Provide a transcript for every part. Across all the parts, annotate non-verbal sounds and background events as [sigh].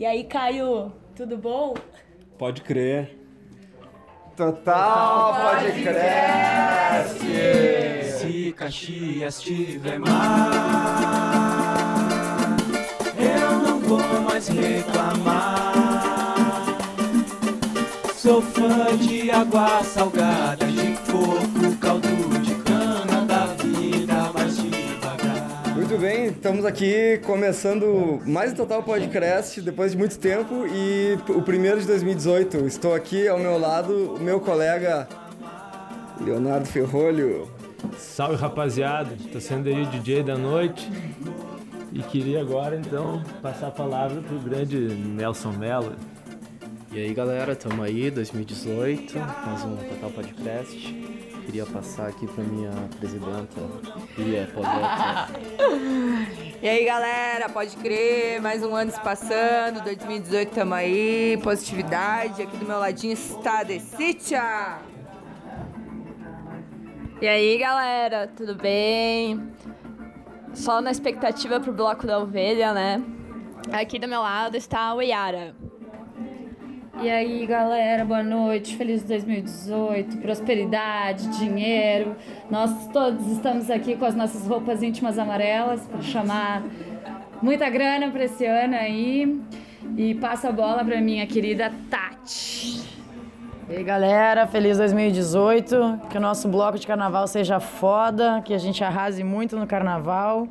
E aí, Caio, tudo bom? Pode crer. Total, pode crer. Se Caxias tiver mar, eu não vou mais reclamar. Sou fã de água salgada, de estamos aqui começando mais um Total Podcast depois de muito tempo e o primeiro de 2018. Estou aqui ao meu lado o meu colega Leonardo Ferrolho. Salve rapaziada, tô sendo aí o DJ da noite e queria agora então passar a palavra pro grande Nelson Mello. E aí galera, tamo aí, 2018, mais um Total Podcast. Queria passar aqui pra minha presidenta, Bia. [laughs] E aí, galera, pode crer, mais um ano se passando, 2018 tamo aí, positividade. Aqui do meu ladinho está a Decitia. E aí, galera, tudo bem? Só na expectativa pro bloco da ovelha, né? Aqui do meu lado está o Yara. E aí, galera, boa noite. Feliz 2018, prosperidade, dinheiro. Nós todos estamos aqui com as nossas roupas íntimas amarelas para chamar muita grana para esse ano aí. E passa a bola para minha querida Tati. E aí, galera, feliz 2018. Que o nosso bloco de carnaval seja foda, que a gente arrase muito no carnaval.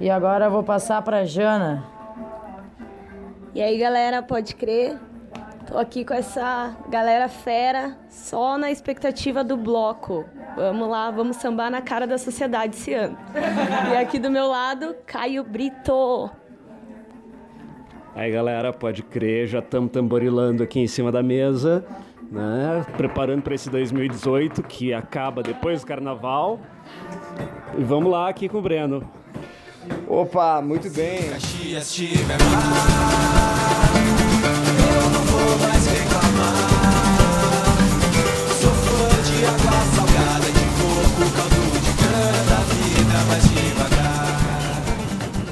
E agora eu vou passar pra Jana. E aí, galera, pode crer? Tô aqui com essa galera fera, só na expectativa do bloco. Vamos lá, vamos sambar na cara da sociedade esse ano. E aqui do meu lado, Caio Brito. Aí galera, pode crer, já estamos tamborilando aqui em cima da mesa, né? Preparando para esse 2018 que acaba depois do carnaval. E vamos lá aqui com o Breno. Opa, muito bem. Caxias tiver mar,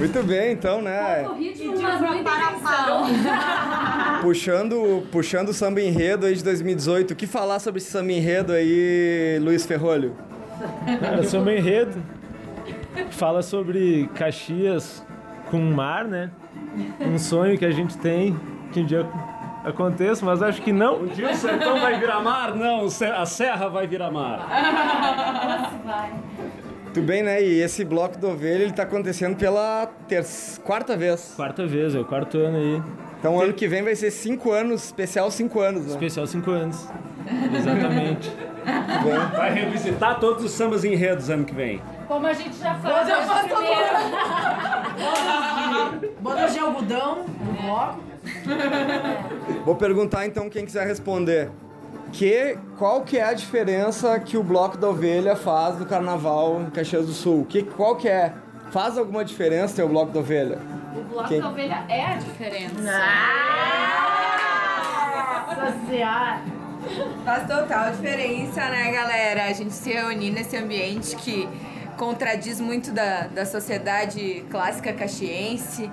Muito bem, então, né? ritmo, mas muita atenção. Puxando, puxando o samba enredo aí de 2018. O que falar sobre esse samba enredo aí, Luiz Ferrolho? Cara, samba enredo fala sobre Caxias com o mar, né? Um sonho que a gente tem que um dia aconteça, mas acho que não. Um dia o sertão vai virar mar? Não, a serra vai virar mar. [laughs] Tudo bem, né? E esse bloco do ovelha ele tá acontecendo pela ter... quarta vez. Quarta vez, é o quarto ano aí. Então ano que vem vai ser cinco anos, especial cinco anos, né? Especial 5 anos. Exatamente. [laughs] Vai revisitar todos os sambas enredos ano que vem. Como a gente já faz, já faz Bodas de algodão no bloco. Vou perguntar então quem quiser responder. Que, qual que é a diferença que o bloco da ovelha faz no carnaval em Caxias do Sul? Que, qual que é? Faz alguma diferença ter o bloco da ovelha? O bloco Quem? da ovelha é a diferença. Social. Faz total diferença, né, galera? A gente se reunir nesse ambiente que contradiz muito da, da sociedade clássica caxiense,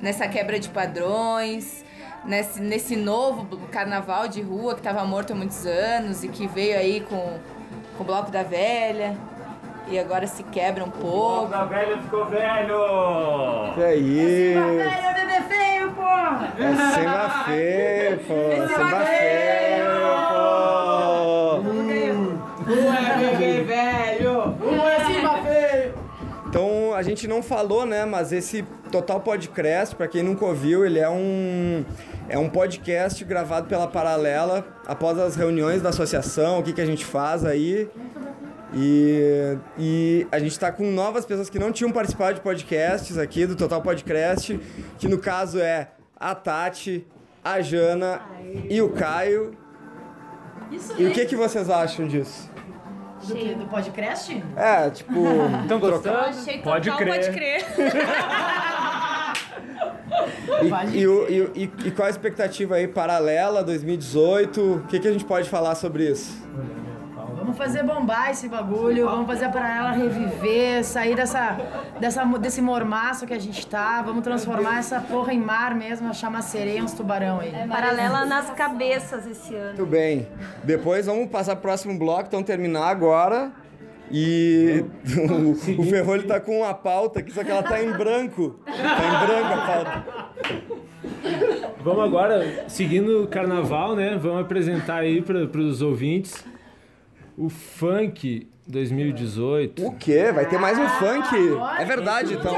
nessa quebra de padrões, nesse, nesse novo carnaval de rua que estava morto há muitos anos e que veio aí com, com o Bloco da Velha e agora se quebra um pouco. da velha ficou velho! Que é isso? Velho, bebê feio, porra! É samba feio, pô. Samba feio, pô. Então a gente não falou, né? Mas esse Total Podcast, pra quem nunca ouviu, ele é um é um podcast gravado pela Paralela após as reuniões da associação, o que, que a gente faz aí. E, e a gente tá com novas pessoas que não tinham participado de podcasts aqui do Total Podcast, que no caso é a Tati, a Jana e o Caio. E o que, que vocês acham disso? Do que? Do podcast? É, tipo. Estão gostando? Pode crer. Pode crer. [laughs] E, e, o- e e- e qual a expectativa aí paralela 2018? O que, que a gente pode falar sobre isso? Vamos fazer bombar esse bagulho, vamos fazer para ela reviver, sair dessa, dessa, desse mormaço que a gente tá, vamos transformar essa porra em mar mesmo, achar uma sereia, uns tubarão aí. Paralela nas cabeças esse ano. Muito bem. Depois vamos passar pro próximo bloco, então terminar agora. E [laughs] o, o Ferrolho tá com uma pauta aqui, só que ela tá em branco. Tá em branco a pauta. Vamos agora, seguindo o carnaval, né? Vamos apresentar aí para os ouvintes o funk 2018. O quê? Vai ter mais um funk? É verdade, então.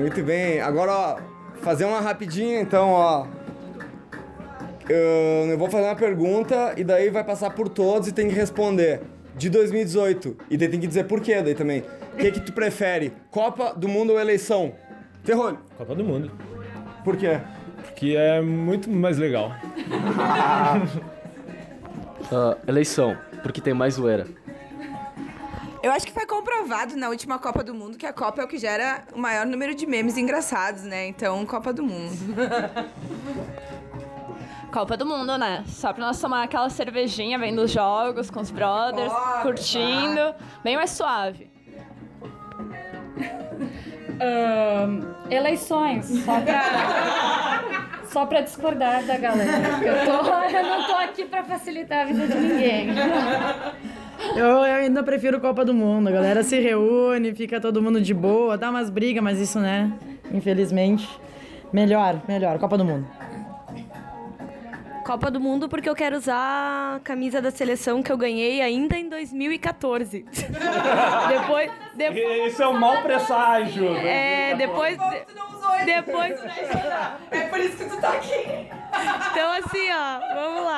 Muito bem. Agora, ó, fazer uma rapidinha, então, ó. Eu, vou fazer uma pergunta e daí vai passar por todos e tem que responder. De 2018. E daí tem que dizer por quê daí também. O que que tu prefere? Copa do Mundo ou eleição? Ferrolho. Copa do Mundo. Por quê? Que é muito mais legal. [laughs] Ah, eleição, porque tem mais zoeira. Eu acho que foi comprovado na última Copa do Mundo que a Copa é o que gera o maior número de memes engraçados, né? Então, Copa do Mundo. [laughs] Copa do Mundo, né? Só pra nós tomar aquela cervejinha vendo os jogos com os brothers, Bora, curtindo. Bem mais suave. Ahn, eleições, só pra, [laughs] só pra discordar da galera. Eu, tô, eu não tô aqui pra facilitar a vida de ninguém. [laughs] Eu, eu ainda prefiro Copa do Mundo. A galera se reúne, fica todo mundo de boa, dá umas brigas, mas isso, né? Infelizmente. Melhor, melhor. Copa do Mundo. Copa do Mundo porque eu quero usar a camisa da seleção que eu ganhei ainda em 2014. [laughs] depois, depois, Isso é um mau presságio. é, depois, depois, É por isso que tu tá aqui. então assim, ó, vamos lá.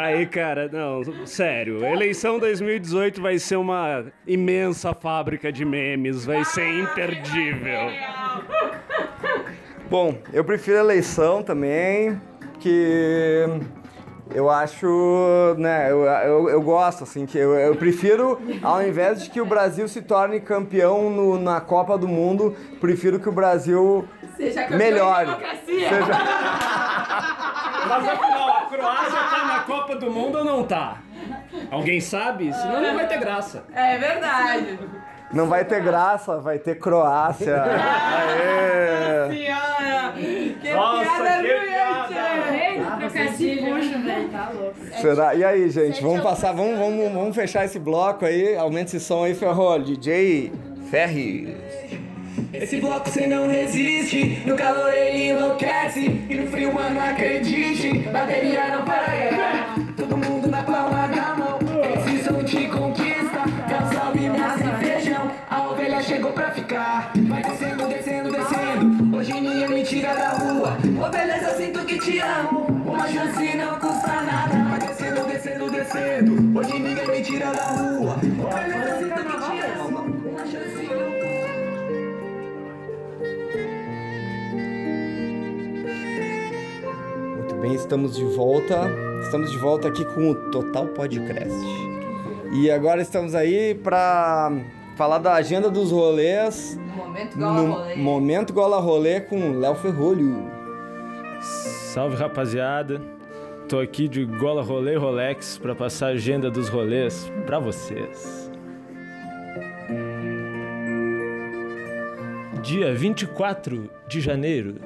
Aí, cara, não, sério. Eleição 2018 vai ser uma imensa fábrica de memes, vai ser imperdível. Bom, eu prefiro a eleição também, que eu acho, né, eu, eu, eu gosto, assim, que eu, eu prefiro, ao invés de que o Brasil se torne campeão no- na Copa do Mundo, prefiro que o Brasil Seja campeão melhore. de democracia. Seja- [laughs] Mas afinal, a Croácia tá na Copa do Mundo ou não tá? Alguém sabe? Senão não vai ter graça. É verdade. Não vai ter graça, vai ter Croácia. [laughs] Aê! Senhora, que Nossa, piada que piada. Trocadilho. Puxa, velho, tá louco. Será? E aí, gente, vamos passar, vamos, vamos, vamos fechar esse bloco aí, aumenta esse som aí, Ferrol, DJ Ferri. Esse bloco cê não resiste, no calor ele enlouquece. E no frio, mano, acredite, bateria não para errar Todo mundo na palma da mão, esse som te conquista. Dá um salve, massa e feijão, a ovelha chegou pra ficar. Vai descendo, descendo, descendo, hoje ninguém me tira da rua. Ô beleza, sinto que te amo, uma chance não custa nada. Vai descendo, descendo, descendo, hoje ninguém me tira da rua bem, estamos de volta. Estamos de volta aqui com o Total Podcast. E agora estamos aí pra falar da agenda dos rolês. Momento gola no rolê. Momento Gola Rolê com Léo Ferrolho. Salve rapaziada. Tô aqui de Gola Rolê Rolex pra passar a agenda dos rolês pra vocês. Dia 24 de janeiro.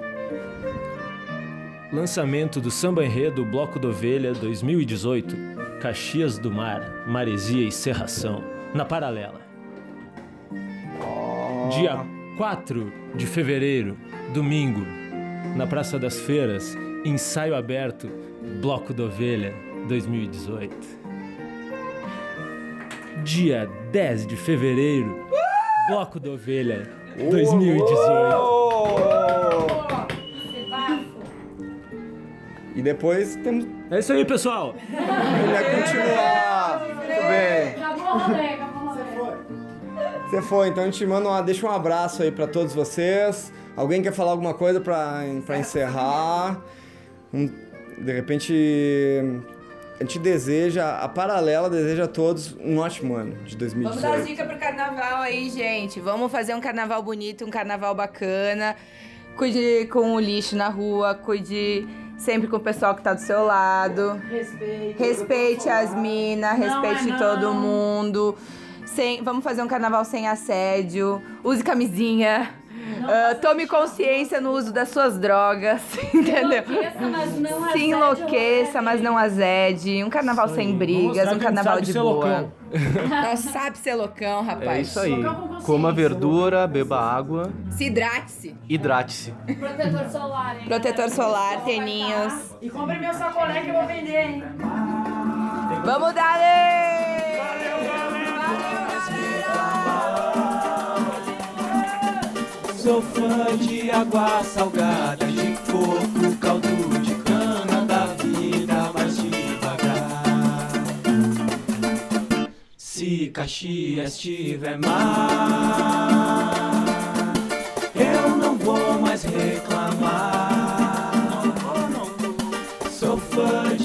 Lançamento do Samba Enredo Bloco da Ovelha 2018. Caxias do Mar, Maresia e Serração. Na Paralela. Dia 4 de fevereiro, domingo, na Praça das Feiras, ensaio aberto, Bloco da Ovelha 2018. Dia 10 de fevereiro, Bloco da Ovelha 2018. E depois temos. É isso aí, pessoal. Ele vai continuar. Tudo bem. Acabou o rolê, acabou o rolê. Você foi, então a gente manda uma, deixa um abraço aí pra todos vocês. Alguém quer falar alguma coisa pra, pra encerrar? Um- de repente, a gente deseja, a Paralela deseja a todos um ótimo ano de Vamos dar 2018. dicas pro carnaval aí, gente. Vamos fazer um carnaval bonito, um carnaval bacana. Cuide com o lixo na rua, cuide sempre com o pessoal que tá do seu lado. Respeito. Respeite as minas, Não respeite é não. todo mundo. Sem, vamos fazer um carnaval sem assédio. Use camisinha. Ah, tome consciência no uso das suas drogas, [laughs] entendeu? Enlouqueça, mas não Se enlouqueça, mas não azede. Um carnaval sem brigas, um carnaval de boa. [laughs] loucão. Nós sabe ser loucão, rapaz. É isso aí. Coma verdura, beba água, Se hidrate-se. hidrate-se. Protetor solar, hein? Protetor solar, teninhos. E compre meu sacolé que eu vou vender, hein? Vamos dar! Sou fã de água salgada, de coco, caldo de cana, da vida mais devagar. Se Caxias tiver mar, eu não vou mais reclamar. Sou fã de.